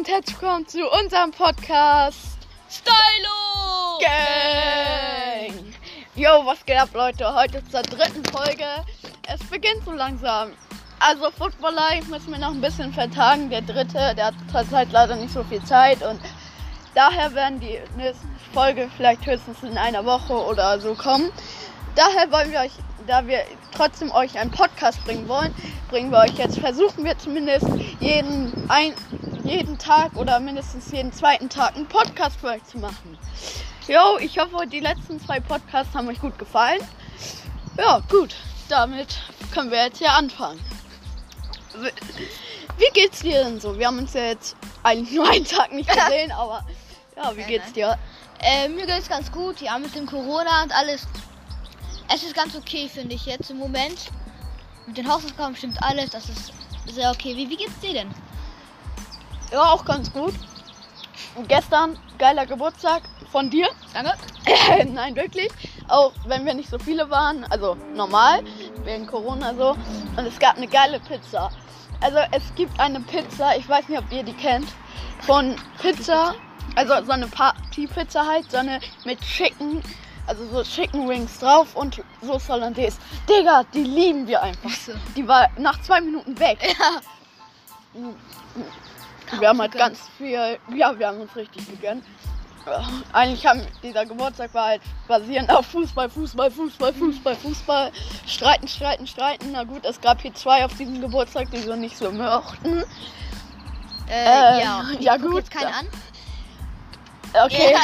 und herzlich willkommen zu unserem Podcast Stylo! Gang. Yo, was geht ab, Leute? Heute ist zur dritten Folge. Es beginnt so langsam. Also, Football Live müssen wir noch ein bisschen vertagen. Der dritte, der hat zurzeit leider nicht so viel Zeit und daher werden die nächste Folge vielleicht höchstens in einer Woche oder so kommen. Daher wollen wir euch, da wir trotzdem euch einen Podcast bringen wollen, bringen wir euch jetzt, versuchen wir zumindest jeden, ein, jeden Tag oder mindestens jeden zweiten Tag einen Podcast für euch zu machen. Jo, ich hoffe, die letzten zwei Podcasts haben euch gut gefallen. Ja, gut, damit können wir jetzt hier anfangen. Wie- geht's dir denn so? Wir haben uns ja jetzt eigentlich nur einen Tag nicht gesehen, aber ja, wie geht's dir? Äh, mir geht's ganz gut, ja, mit dem Corona und alles. Es ist ganz okay, finde ich jetzt im Moment. Mit den Hausaufgaben stimmt alles, das ist sehr okay. Wie, wie geht's dir denn? Ja, auch ganz gut. Und gestern geiler Geburtstag von dir. Danke. Nein, wirklich. Auch wenn wir nicht so viele waren, also normal, wegen Corona so. Und es gab eine geile Pizza. Also es gibt eine Pizza, ich weiß nicht, ob ihr die kennt, von Pizza, also so eine Party-Pizza halt, so eine mit Chicken, also so Chicken Wings drauf und Soße Hollandaise. Digga, die lieben wir einfach. Die war nach zwei Minuten weg. Ja. Wir haben halt ganz viel, ja, wir haben uns richtig gegönnt. Ja, Eigentlich haben dieser Geburtstag war halt basierend auf Fußball, Fußball, Fußball, Fußball, Fußball. Streiten, streiten, streiten. Na gut, es gab hier zwei auf diesem Geburtstag, die so nicht so mochten. Äh, Ähm, ja. Ja, gut, Jetzt keinen ja. an. Okay. Ja.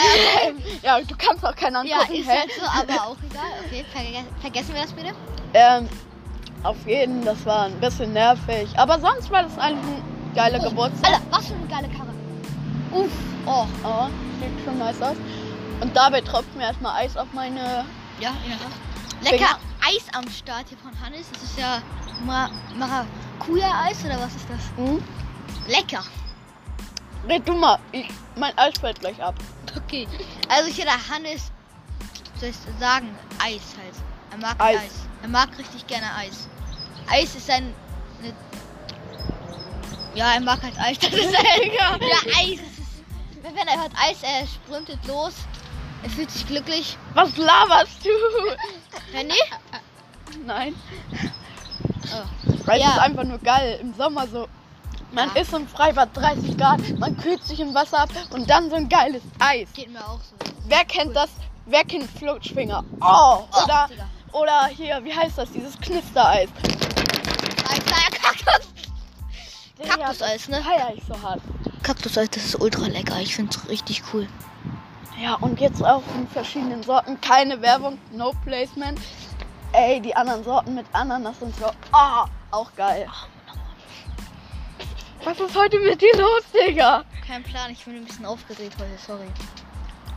Ja, du kannst auch keinen Ja, angucken. ist hä? halt so, aber auch egal. Okay, verge vergessen wir das bitte. Ähm, auf jeden, das war ein bisschen nervig. Aber sonst war das eigentlich ein geiler Oh, Geburtstag. Alter, was für eine geile Karre. Uff. Oh. Oh, sieht schon nice aus. Und dabei tropft mir erstmal Eis auf meine Ja, ja. Lecker Eis am Start hier von Hannes. Das ist ja Ma Maracuja-Eis oder was ist das? Hm? Lecker. Red du mal, ich, mein Eis fällt gleich ab. Okay. Also hier der Hannes, soll ich sagen, Eis halt. Er mag Eis. Eis. Er mag richtig gerne Eis. Eis ist sein. Ja, er mag halt Eis. Das ist halt, ja, Eis. Wenn er hört Eis, er sprintet los. Er fühlt sich glücklich. Was laberst du? Nee? Nein. Oh. Eis Ja. ist einfach nur geil. Im Sommer so. Man Ja. ist im Freibad 30 Grad, man kühlt sich im Wasser ab und dann so ein geiles Eis. Geht mir auch so. Wer kennt Cool. das? Wer kennt Flutschfinger? Oh, Oh, oder, Digga. oder hier, wie heißt das? Dieses Knistereis. Eis, Kaktuseis, ne? Feier ich so hart. Kaktuseis, das ist ultra lecker. Ich finde es richtig cool. Ja, und jetzt auch in verschiedenen Sorten. Keine Werbung, no placement. Ey, die anderen Sorten mit Ananas und so. Ah, auch geil. Was ist heute mit dir los, Digga? Kein Plan, ich bin ein bisschen aufgeregt heute, sorry.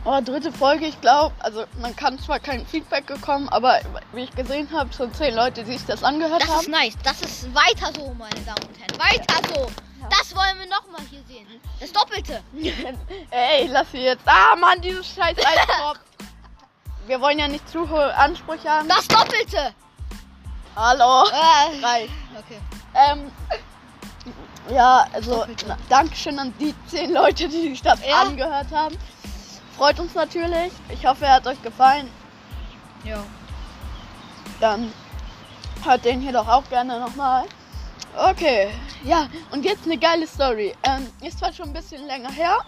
Oh, dritte Folge, ich glaube, also man kann zwar kein Feedback bekommen, aber wie ich gesehen habe, so zehn Leute, die sich das angehört Das ist haben. nice. Das ist weiter so, meine Damen und Herren. Weiter so. Ja. Das wollen wir nochmal hier sehen. Das Doppelte. Ey, lass sie jetzt. Ah, Mann, dieses scheiß Eiskorb. Wir wollen ja nicht zu hohe Ansprüche haben. Das Doppelte. Hallo. Äh, Reicht. okay. Ähm, ja, also na, Dankeschön an die zehn Leute, die sich das Ja. angehört haben. Freut uns natürlich. Ich hoffe, er hat euch gefallen. Ja. Dann hört den hier doch auch gerne nochmal. Okay, ja, und jetzt eine geile Story. Ähm, ist zwar schon ein bisschen länger her.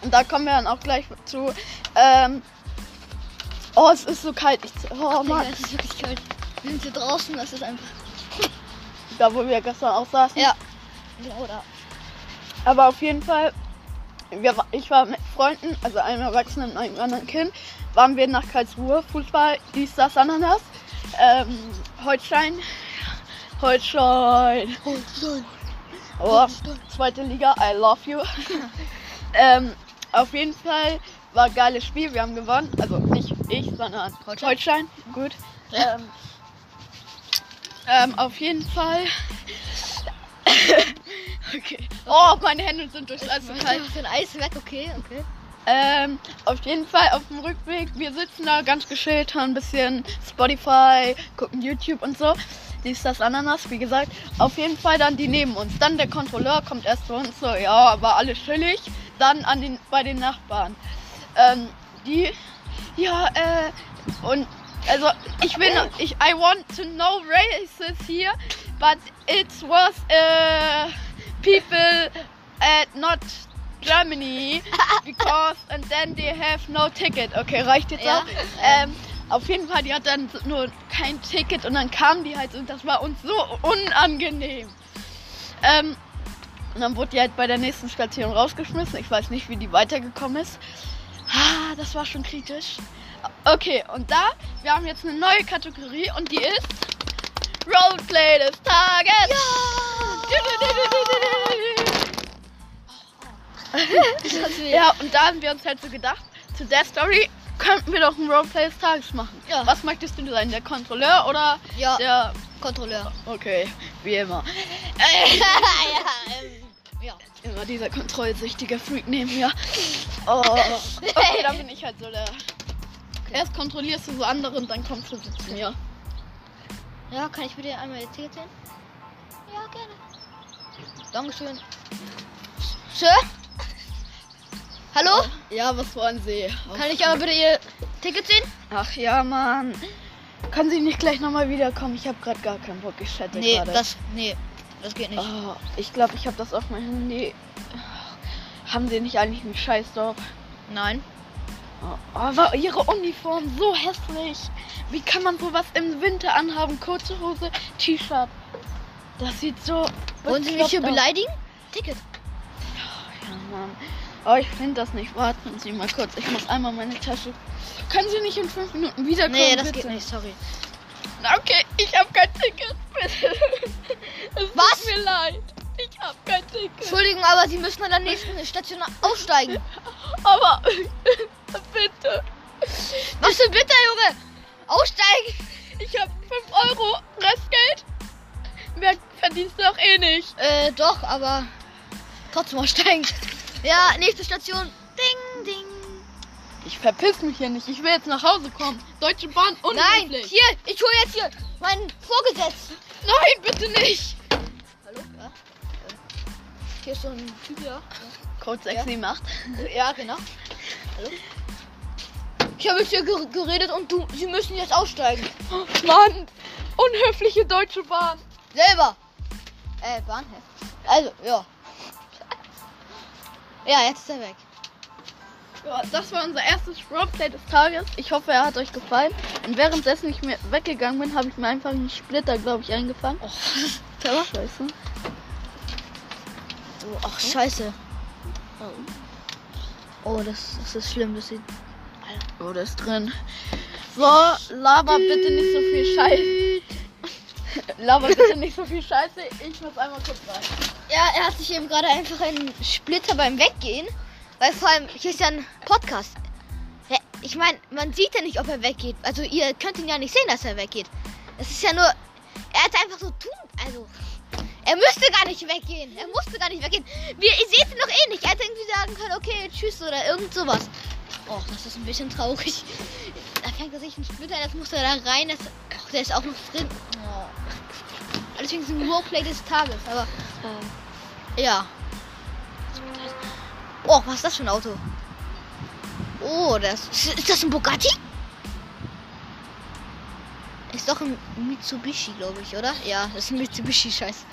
Und da kommen wir dann auch gleich zu. Ähm, oh, es ist so kalt. Ich, oh Mann, es ist wirklich kalt. Wir sind hier draußen, das ist einfach. da wo wir gestern auch saßen. Ja. Oder? Aber auf jeden Fall, wir, ich war mit Freunden, also einem Erwachsenen und einem anderen Kind, waren wir nach Karlsruhe, Fußball, dies, das, Ananas, ähm, Holstein, Holstein, oh, zweite Liga, I love you. ähm, auf jeden Fall war ein geiles Spiel, wir haben gewonnen, also nicht ich, sondern Holstein? Holstein, gut. Ähm, ähm, auf jeden Fall. Okay. Oh, meine Hände sind durchs Eis so kalt. Für ein Eis weg, okay, okay. Ähm, auf jeden Fall auf dem Rückweg. Wir sitzen da ganz geschillt, hören ein bisschen Spotify, gucken YouTube und so. dies, das, Ananas, wie gesagt. Auf jeden Fall dann die neben uns. Dann der Kontrolleur kommt erst zu uns, so, ja, war alles chillig. Dann an den, bei den Nachbarn. Ähm, die, ja, äh, und, also, ich will, noch- ich, I want to know races here, but it was, äh, people at not Germany because and then they have no ticket. Okay, reicht jetzt Ja. auch. Ähm, auf jeden Fall, die hat dann nur kein Ticket und dann kamen die halt und das war uns so unangenehm. Ähm, und dann wurde die halt bei der nächsten Station rausgeschmissen. Ich weiß nicht, wie die weitergekommen ist. Ah, das war schon kritisch. Okay, und da, wir haben jetzt eine neue Kategorie und die ist Roleplay des Tages. Ja, und da haben wir uns halt so gedacht, zu der Story könnten wir doch ein Roleplay des Tages machen. Ja. Was möchtest du sein, der Kontrolleur oder Ja, der... Kontrolleur. Okay, wie immer. ja, ähm, ja. Immer dieser kontrollsüchtige Freak neben mir. Oh. Okay, dann bin ich halt so der... Erst kontrollierst du so andere und dann kommst du zu mir. Ja, kann ich bitte einmal ihr Ticket sehen? Ja, gerne. Dankeschön. Sir? Hallo? Ja, was wollen Sie? Kann ich aber bitte ihr Ticket sehen? Ach ja, Mann. Kann sie nicht gleich nochmal wiederkommen? Ich habe gerade gar keinen Bock. Ich chatte Nee, gerade. das. Nee, das geht nicht. Oh, ich glaube, ich habe das auf meinem Handy. Haben sie nicht eigentlich einen Scheißdorf? Nein. Oh, aber ihre Uniform so hässlich. Wie kann man sowas im Winter anhaben? Kurze Hose, T-Shirt. Das sieht so. Wollen Sie mich hier aus. beleidigen? Ticket. Ja, Mann. Oh, ich finde das nicht. Warten Sie mal kurz. Ich muss einmal meine Tasche. Können Sie nicht in fünf Minuten wiederkommen? Nee, das bitte? geht nicht, sorry. Okay, ich habe kein Ticket. Bitte. Es Was? Tut mir leid. Ich habe kein Ticket. Entschuldigung, aber Sie müssen an der nächsten Station aussteigen. Aber bitte. Was denn bitte, Junge? Aussteigen? Ich habe 5 Euro Restgeld. Du doch eh nicht. Äh, doch, aber trotzdem aussteigen. Ja, nächste Station. Ding, ding. Ich verpiss mich hier nicht. Ich will jetzt nach Hause kommen. Deutsche Bahn Nein, unhöflich. hier, ich hole jetzt hier meinen Vorgesetzten. Nein, bitte nicht. Hallo? Ja. Äh, Hier ist so ein Typ, ja. Code 678. Ja, genau. Hallo? Ich habe jetzt hier ger- geredet und du, Sie müssen jetzt aussteigen. Mann, unhöfliche Deutsche Bahn. Selber. Äh, Bahnhof. Also, ja. Ja, jetzt ist er weg. Ja, das war unser erstes Roleplay des Tages. Ich hoffe, er hat euch gefallen. Und währenddessen ich mir weggegangen bin, habe ich mir einfach einen Splitter, glaube ich, eingefangen. Oh, Scheiße. Oh, ach, scheiße. Oh, das, das ist schlimm. Das sieht. Oh, das ist drin. So, laber bitte nicht so viel Scheiße. Laber bitte nicht so viel Scheiße. Ich muss einmal kurz rein. Ja, er hat sich eben gerade einfach einen Splitter beim Weggehen. Weil vor allem, hier ist ja ein Podcast. Ich meine, man sieht ja nicht, ob er weggeht. Also ihr könnt ihn ja nicht sehen, dass er weggeht. Es ist ja nur, er hat einfach so tun. Also, er müsste gar nicht weggehen. Er musste gar nicht weggehen. Wir, ihr seht ihn doch eh nicht. Er hätte irgendwie sagen können, okay, tschüss oder irgend sowas. Och, das ist ein bisschen traurig. Da fängt er sich einen Splitter, jetzt muss er da rein. Das, och, der ist auch noch drin. Ist ein Roleplay des Tages. Aber, äh, ja. Oh, was ist das für ein Auto? Oh, das ist das ein Bugatti? Ist doch ein Mitsubishi, glaube ich, oder? Ja, das ist ein Mitsubishi, scheiß.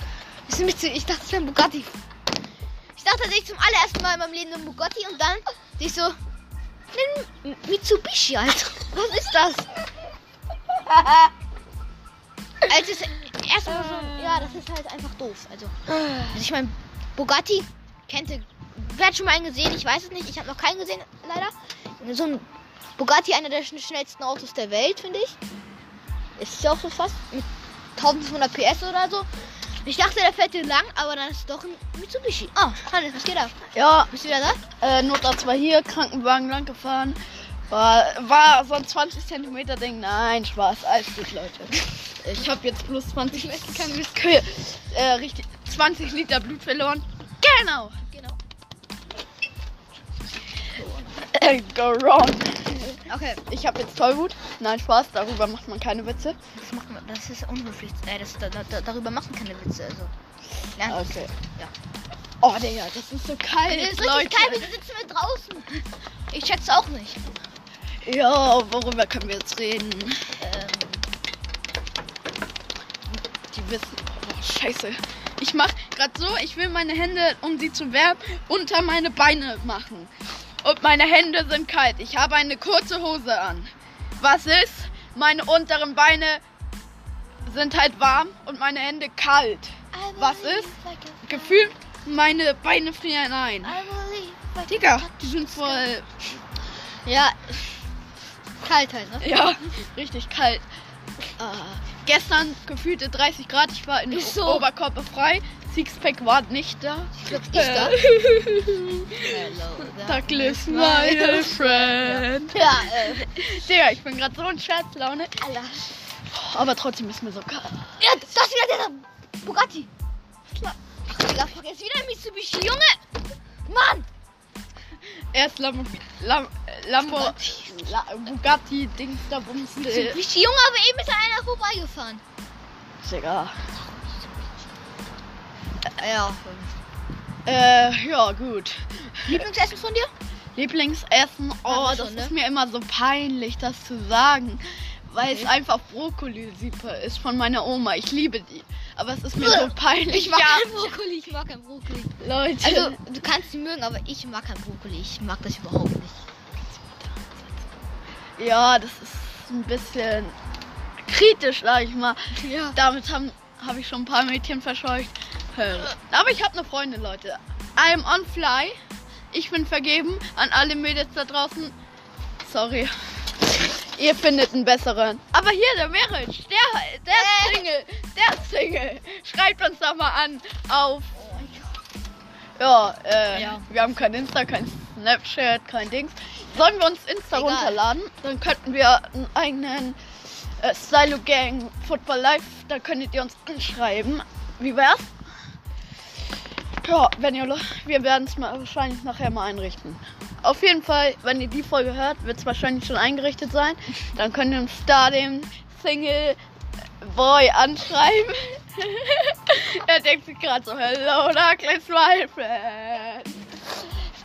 Ist ein Mitsubishi. Ich dachte, das wäre ein Bugatti. Ich dachte tatsächlich zum allerersten Mal in meinem Leben ein Bugatti und dann ich so ein Mitsubishi, Alter. Was ist das? Als es erstmal so, ja, das ist halt einfach doof. Also, also ich meine, Bugatti kennt ihr, wer hat schon mal einen gesehen? Ich weiß es nicht. Ich habe noch keinen gesehen, leider. So ein Bugatti, einer der schn- schnellsten Autos der Welt, finde ich. Ist ja auch so fast mit 1500 PS oder so. Ich dachte, der fährt hier lang, aber dann ist doch ein Mitsubishi. Oh, Hannes, was geht ab? Ja, Bist du wieder da? äh, Notarzt war hier, Krankenwagen lang gefahren. War, war so ein 20 Zentimeter Ding. Nein, Spaß. Alles gut, Leute. Ich habe jetzt plus 20 keine Kühe. Äh, richtig. 20 Liter Blut verloren. Genau. Genau. can go wrong. Okay, Ich habe jetzt Tollwut. Nein, Spaß, darüber macht man keine Witze. das macht man, das ist unhöflich. Äh, das, da, da, darüber machen keine Witze. Also. Ja, Okay. Ja. Oh, Digga, das ist so kalt, Es ist Leute. richtig kalt, wir sitzen wir draußen. Ich check's auch nicht. Ja, worüber können wir jetzt reden? Ähm, Die wissen. Oh, scheiße. Ich mach grad so, ich will meine Hände, um sie zu wärmen, unter meine Beine machen. Und meine Hände sind kalt. Ich habe eine kurze Hose an. Was ist? Meine unteren Beine sind halt warm und meine Hände kalt. Was ist? Gefühlt, meine Beine frieren ein. Digga, die sind voll. Ja. Kalt halt, ne? Ja, richtig kalt. Äh, gestern gefühlte 30 Grad. Ich war in Ist so. Oberkörper frei. Sixpack war nicht da. Ich glaub, ich da. Douglas, my friend. Ja, äh. Digga, ich bin gerade so in Scherzlaune. Alter. Aber trotzdem ist mir so kalt. Ja, das ist wieder der Bugatti. Digga, vergiss wieder ein Mitsubishi, Junge. Mann. Erst Lambo, Lam, Lambo La, Bugatti, Dings da Bums. äh, Mitsubishi, Junge, aber eben ist einer vorbeigefahren. Digga. Ja. Äh, ja, gut. Lieblingsessen von dir? Lieblingsessen, oh, das schon, ist ne? mir immer so peinlich, das zu sagen. Weil es Okay. einfach Brokkoli-Suppe ist von meiner Oma. Ich liebe die. Aber es ist mir so peinlich. Ich mag ja, kein Brokkoli, ich mag kein Brokkoli. Leute. Also, du kannst sie mögen, aber ich mag kein Brokkoli. Ich mag das überhaupt nicht. ja, das ist ein bisschen kritisch, sag ich mal. Ja. Damit habe hab ich schon ein paar Mädchen verscheucht. Aber ich habe eine Freundin, Leute. I'm on fly. Ich bin vergeben an alle Mädels da draußen. Sorry. Ihr findet einen besseren. Aber hier, der Meritsch, der, der ist Äh. Single. Der ist Single. Schreibt uns doch mal an auf. Ja, äh, Ja. wir haben kein Insta, kein Snapchat, kein Dings. Sollen wir uns Insta Egal. runterladen? Dann könnten wir einen eigenen äh, Stylo Gang Football Live, da könntet ihr uns anschreiben. Wie wär's? Ja, wenn ihr, lo- wir werden es mal wahrscheinlich nachher mal einrichten. Auf jeden Fall, wenn ihr die Folge hört, wird es wahrscheinlich schon eingerichtet sein. Dann könnt ihr uns da den Single Boy anschreiben. er denkt sich gerade so, hello, Douglas, my friend.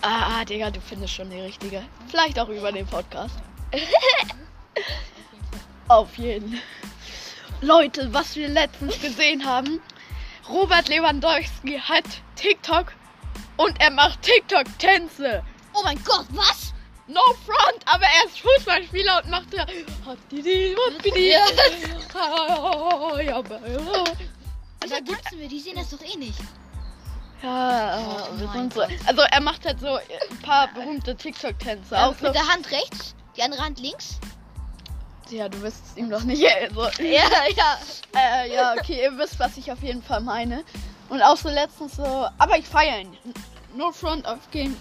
Ah, Digga, du findest schon die richtige. Vielleicht auch über den Podcast. Auf jeden. Leute, was wir letztens gesehen haben. Robert Lewandowski hat TikTok und er macht TikTok-Tänze. Oh mein Gott, was? No front, aber er ist Fußballspieler und macht. Ja. Ja, aber- Wieso tanzen wir? Die sehen das doch eh nicht. Ja, Oh wir mein sind so. Also er macht halt so ein paar berühmte TikTok-Tänze. So. Mit der Hand rechts, die andere Hand links. Ja, du wirst es ihm doch nicht. Also, Ja, ja. äh, ja, okay, ihr wisst, was ich auf jeden Fall meine. Und auch so letztens so. Aber ich feiere ihn. No front auf Game.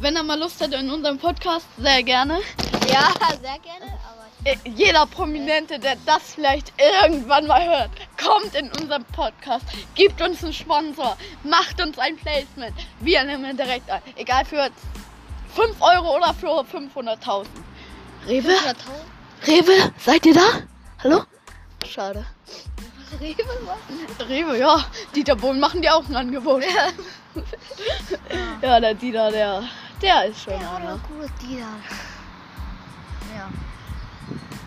Wenn er mal Lust hat in unserem Podcast, sehr gerne. Ja, sehr gerne, aber Äh, Jeder Prominente, der das vielleicht irgendwann mal hört, kommt in unserem Podcast, gibt uns einen Sponsor, macht uns ein Placement. Wir nehmen direkt ein. Egal für 5 Euro oder für 500.000. Rewe? 500.000? Rewe? Seid ihr da? Hallo? Schade. Rewe, was? Rewe, ja. Dieter Bohlen machen die auch ein Angebot. Ja, der Dieter, der, der ist schon Ja, einer. gut, die da. Ja.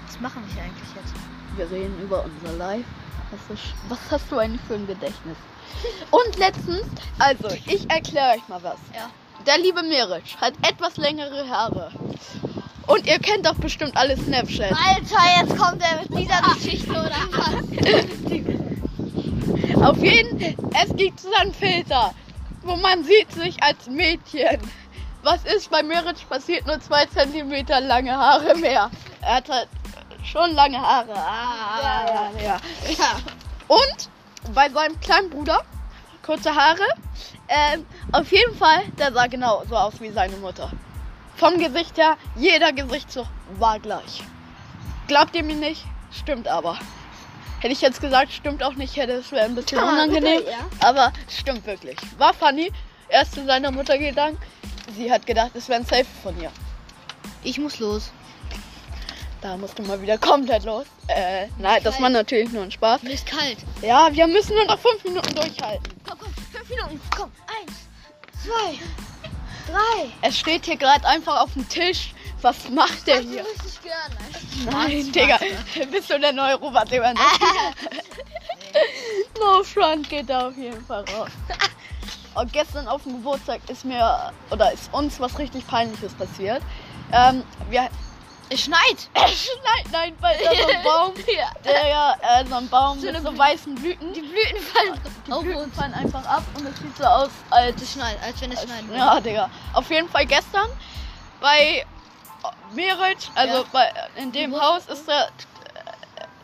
Was machen wir eigentlich jetzt? Wir reden über unser Live. Was, ist, was hast du eigentlich für ein Gedächtnis? Und letztens, also ich erkläre euch mal was. Ja. Der liebe Meric hat etwas längere Haare. Und ihr kennt doch bestimmt alle Snapchat. Alter, jetzt kommt er mit dieser Geschichte oder was? Auf jeden es gibt so einen Filter, wo man sieht sich als Mädchen. Was ist bei Meric passiert? Nur zwei Zentimeter lange Haare mehr. Er hat halt schon lange Haare. Ah, ja, ja. Ja. Und bei seinem kleinen Bruder, kurze Haare, ähm, auf jeden Fall, der sah genau so aus wie seine Mutter. Vom Gesicht her, jeder Gesichtszug war gleich. Glaubt ihr mir nicht? Stimmt aber. Hätte ich jetzt gesagt, stimmt auch nicht, hätte es wäre ein bisschen Ah, unangenehm. ja. Aber stimmt wirklich. War funny. Er ist zu seiner Mutter gegangen. Sie hat gedacht, es wäre ein Safe von ihr. Ich muss los. Da musst du mal wieder komplett los. Äh, nein, das war natürlich nur ein Spaß. Mir ist kalt. Ja, wir müssen nur noch fünf Minuten durchhalten. Komm, komm, fünf Minuten. Komm, eins, zwei, drei. Es steht hier gerade einfach auf dem Tisch. Was macht der hier? gerne. Nein, Digga. Bist du der neue Robert Lewandowski? no Front geht da auf jeden Fall raus. Und gestern auf dem Geburtstag ist mir, oder ist uns was richtig Peinliches passiert. Ähm, wir, Es schneit. nein, nein, weil da so ein Baum, Ja. der ja, äh, so ein Baum So mit so weißen Blüten. Die Blüten fallen Die auf Blüten fallen einfach ab und es sieht so aus, als Es schneit, als wenn es schneiden würde. Ja, Digga. Auf jeden Fall gestern bei Merit, also Ja. bei, in dem Wo- Haus ist der äh,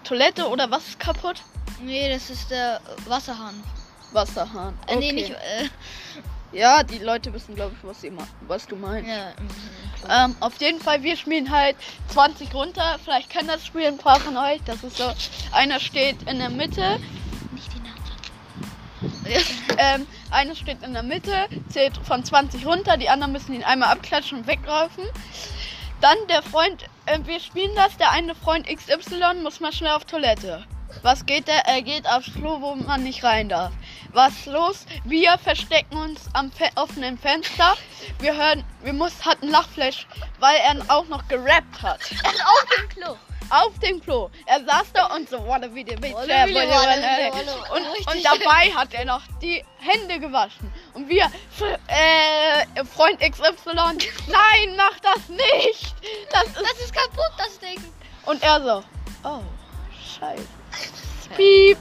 Toilette oder was ist kaputt? Nee, das ist der Wasserhahn. Wasserhahn. Äh, Okay. Nee, nicht. Äh, Ja, die Leute wissen, glaube ich, was, sie was du meinst. ja, mhm, Ähm, auf jeden Fall, wir spielen halt 20 runter. Vielleicht kennen das Spiel ein paar von euch. Das ist so, einer steht in der Mitte, nicht die Namen ähm, einer steht in der Mitte, zählt von 20 runter, die anderen müssen ihn einmal abklatschen und weglaufen. Dann der Freund, äh, wir spielen das, der eine Freund XY muss mal schnell auf Toilette. Was geht der? Er geht aufs Klo, wo man nicht rein darf. Was los? Wir verstecken uns am Fe offenen Fenster. Wir hören, wir muss, hatten Lachflash, weil er auch noch gerappt hat. Auf dem Klo. Auf dem Klo. Er saß da und so, wanna be the bitch, wanna- und, und dabei hat er noch die Hände gewaschen. Und wir, äh, Freund XY, nein, mach das nicht. Das ist, Das ist kaputt, das Ding. und er so, oh, scheiße. Piep.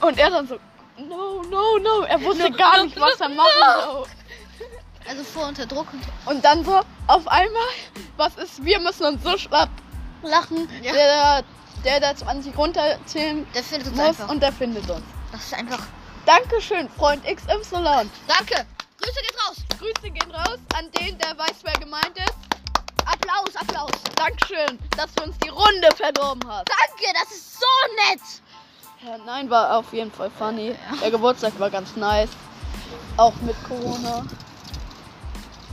Und er dann so, no, no, no. Er wusste No, gar no, nicht, was er machen soll. Also vor unter Druck und. Und dann so, auf einmal, was ist, wir müssen uns so schlapp lachen, Ja. der, der da 20 runterzählen Der muss einfach. und der findet uns. Das ist einfach. Dankeschön, Freund XY. Danke. Grüße geht raus. Grüße gehen raus an den, der weiß, wer gemeint ist. Applaus, Applaus. Dankeschön, dass du uns die Runde verdorben hast. Danke, das ist so nett. Ja, nein, war auf jeden Fall funny. Der Geburtstag war ganz nice. Auch mit Corona.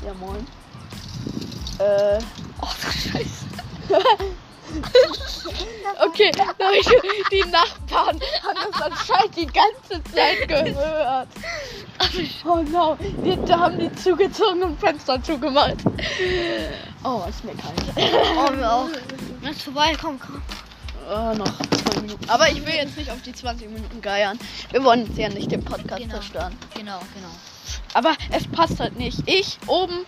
Ja, moin. Äh, du Scheiße. okay, Leute, die Nachbarn haben das anscheinend die ganze Zeit gehört. Oh no, die, da haben die zugezogen und Fenster zugemacht. Oh, ist mir kalt. Oh, wir auch. Das ist vorbei, komm, komm. Oh, noch zwei Minuten. Aber ich will jetzt nicht auf die 20 Minuten geiern. Wir wollen jetzt ja nicht den Podcast Genau. zerstören. Genau, genau. Aber es passt halt nicht. Ich oben,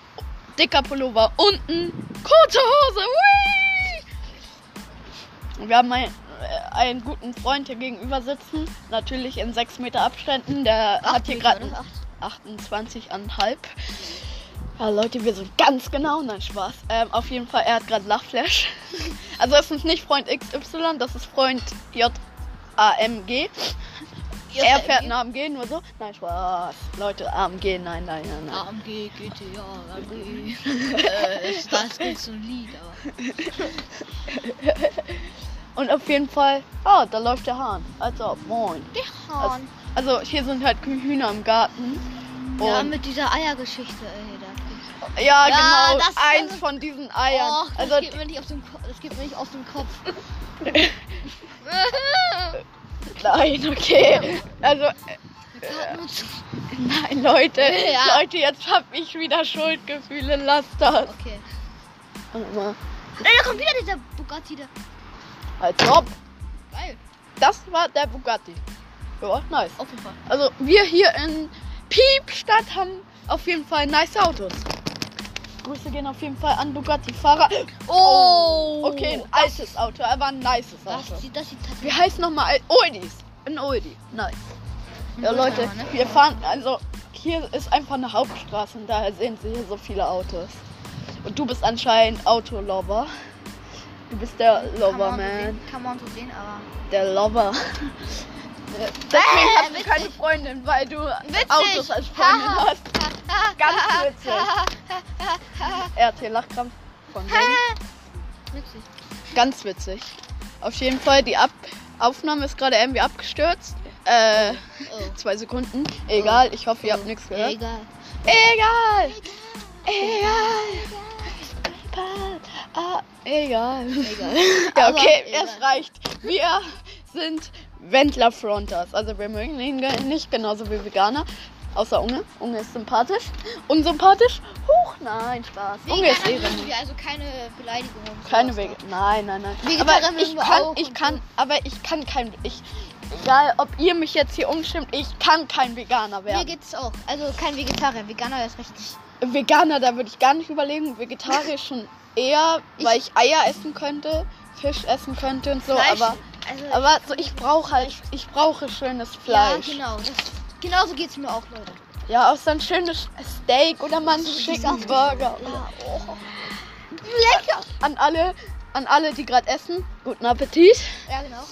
dicker Pullover, unten, kurze Hose. Hui! Wir haben einen, äh, einen guten Freund hier gegenüber sitzen. Natürlich in 6 Meter Abständen. Der hat hier gerade oder? Acht. 28,5. Ja, Leute, wir sind ganz genau. Nein, Spaß. Ähm, auf jeden Fall, er hat gerade Lachflash. Also, es ist nicht Freund XY, das ist Freund JAMG. Er fährt ein AMG, nur so. Nein, Spaß. Leute, AMG, nein, nein, nein, nein. AMG, GTA, AMG. äh, das, so ein Lied, aber. Und auf jeden Fall, ah, da läuft der Hahn. Also, moin. Der Also, Hahn. also hier sind halt Hühner im Garten. Ja, Und, mit dieser Eiergeschichte, ey. Da. ja, Ja, genau, eins von diesen Eiern. Och, das also, geht mir nicht auf den. Das geht mir nicht aus dem Kopf. nein, okay. Also, äh, nein, Leute. Ja. Leute, jetzt hab ich wieder Schuldgefühle. Lasst das. Okay. Warte mal. Ey, da kommt wieder dieser Bugatti da. Als ob. Geil. Das war der Bugatti. Ja, nice. Auf jeden Fall. Also wir hier in Piepstadt haben auf jeden Fall nice Autos. Grüße gehen auf jeden Fall an Bugatti-Fahrer. Oh. Okay, ein altes Auto, aber ein nices Auto. Das sieht, das sieht Wie heißt nochmal? Oldis. Ein Oldie. Nice. Ja, Leute, ne? wir fahren, also hier ist einfach eine Hauptstraße und daher sehen Sie hier so viele Autos. Und du bist anscheinend Autolover. Du bist der Lover-Man. Kann man so sehen, aber. Der Lover. Deswegen Äh, hast du keine Freundin, weil du Witzig. Autos als Freundin hast. Ganz witzig. RT Lachkrampf von. Witzig. Ganz witzig. Auf jeden Fall, die Ab Aufnahme ist gerade irgendwie abgestürzt. Äh, Oh. zwei Sekunden. Egal, ich hoffe, ihr habt nichts gehört. Egal. Egal. Egal. Egal. Ja, okay, egal. es reicht. Wir sind Wendler Fronters. Also wir mögen ihn nicht genauso wie Veganer. Außer Unge. Unge ist sympathisch. Unsympathisch? Huch, nein, Spaß. Unge ist Veganer eh mögen wir, also keine Beleidigung. keine. Wege. Nein, nein, nein. Vegetarier aber ich kann, auch ich kann, aber ich kann kein, ich, egal ob ihr mich jetzt hier umstimmt, ich kann kein Veganer Mir werden. geht's auch. Also kein Vegetarier. Veganer ist richtig. Veganer, da würde ich gar nicht überlegen. Vegetarisch schon eher, weil ich Eier essen könnte, Fisch essen könnte und so. Fleisch, Aber, also, aber so, ich brauche halt, ich brauche schönes Fleisch. Ja, genau. Genauso geht's mir auch, Leute. Ja, auch so ein schönes Steak oder mal einen schicken. Burger. Ja, oh. Lecker! An alle, an alle, die gerade essen, guten Appetit. Ja, genau.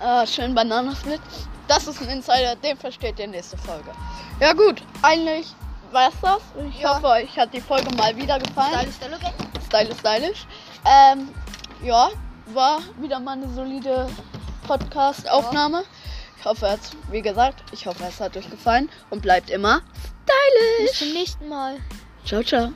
Ah, schön Bananensplit. Das ist ein Insider, den versteht ihr nächste Folge. Ja gut, eigentlich war's das. Ich Ja. hoffe, euch hat die Folge mal wieder gefallen. Okay. Stylisch, stylisch. Ähm, ja, war wieder mal eine solide Podcast-Aufnahme. Ich hoffe, es, wie gesagt, ich hoffe, es hat euch gefallen und bleibt immer stylisch. Bis zum nächsten Mal. Ciao, ciao.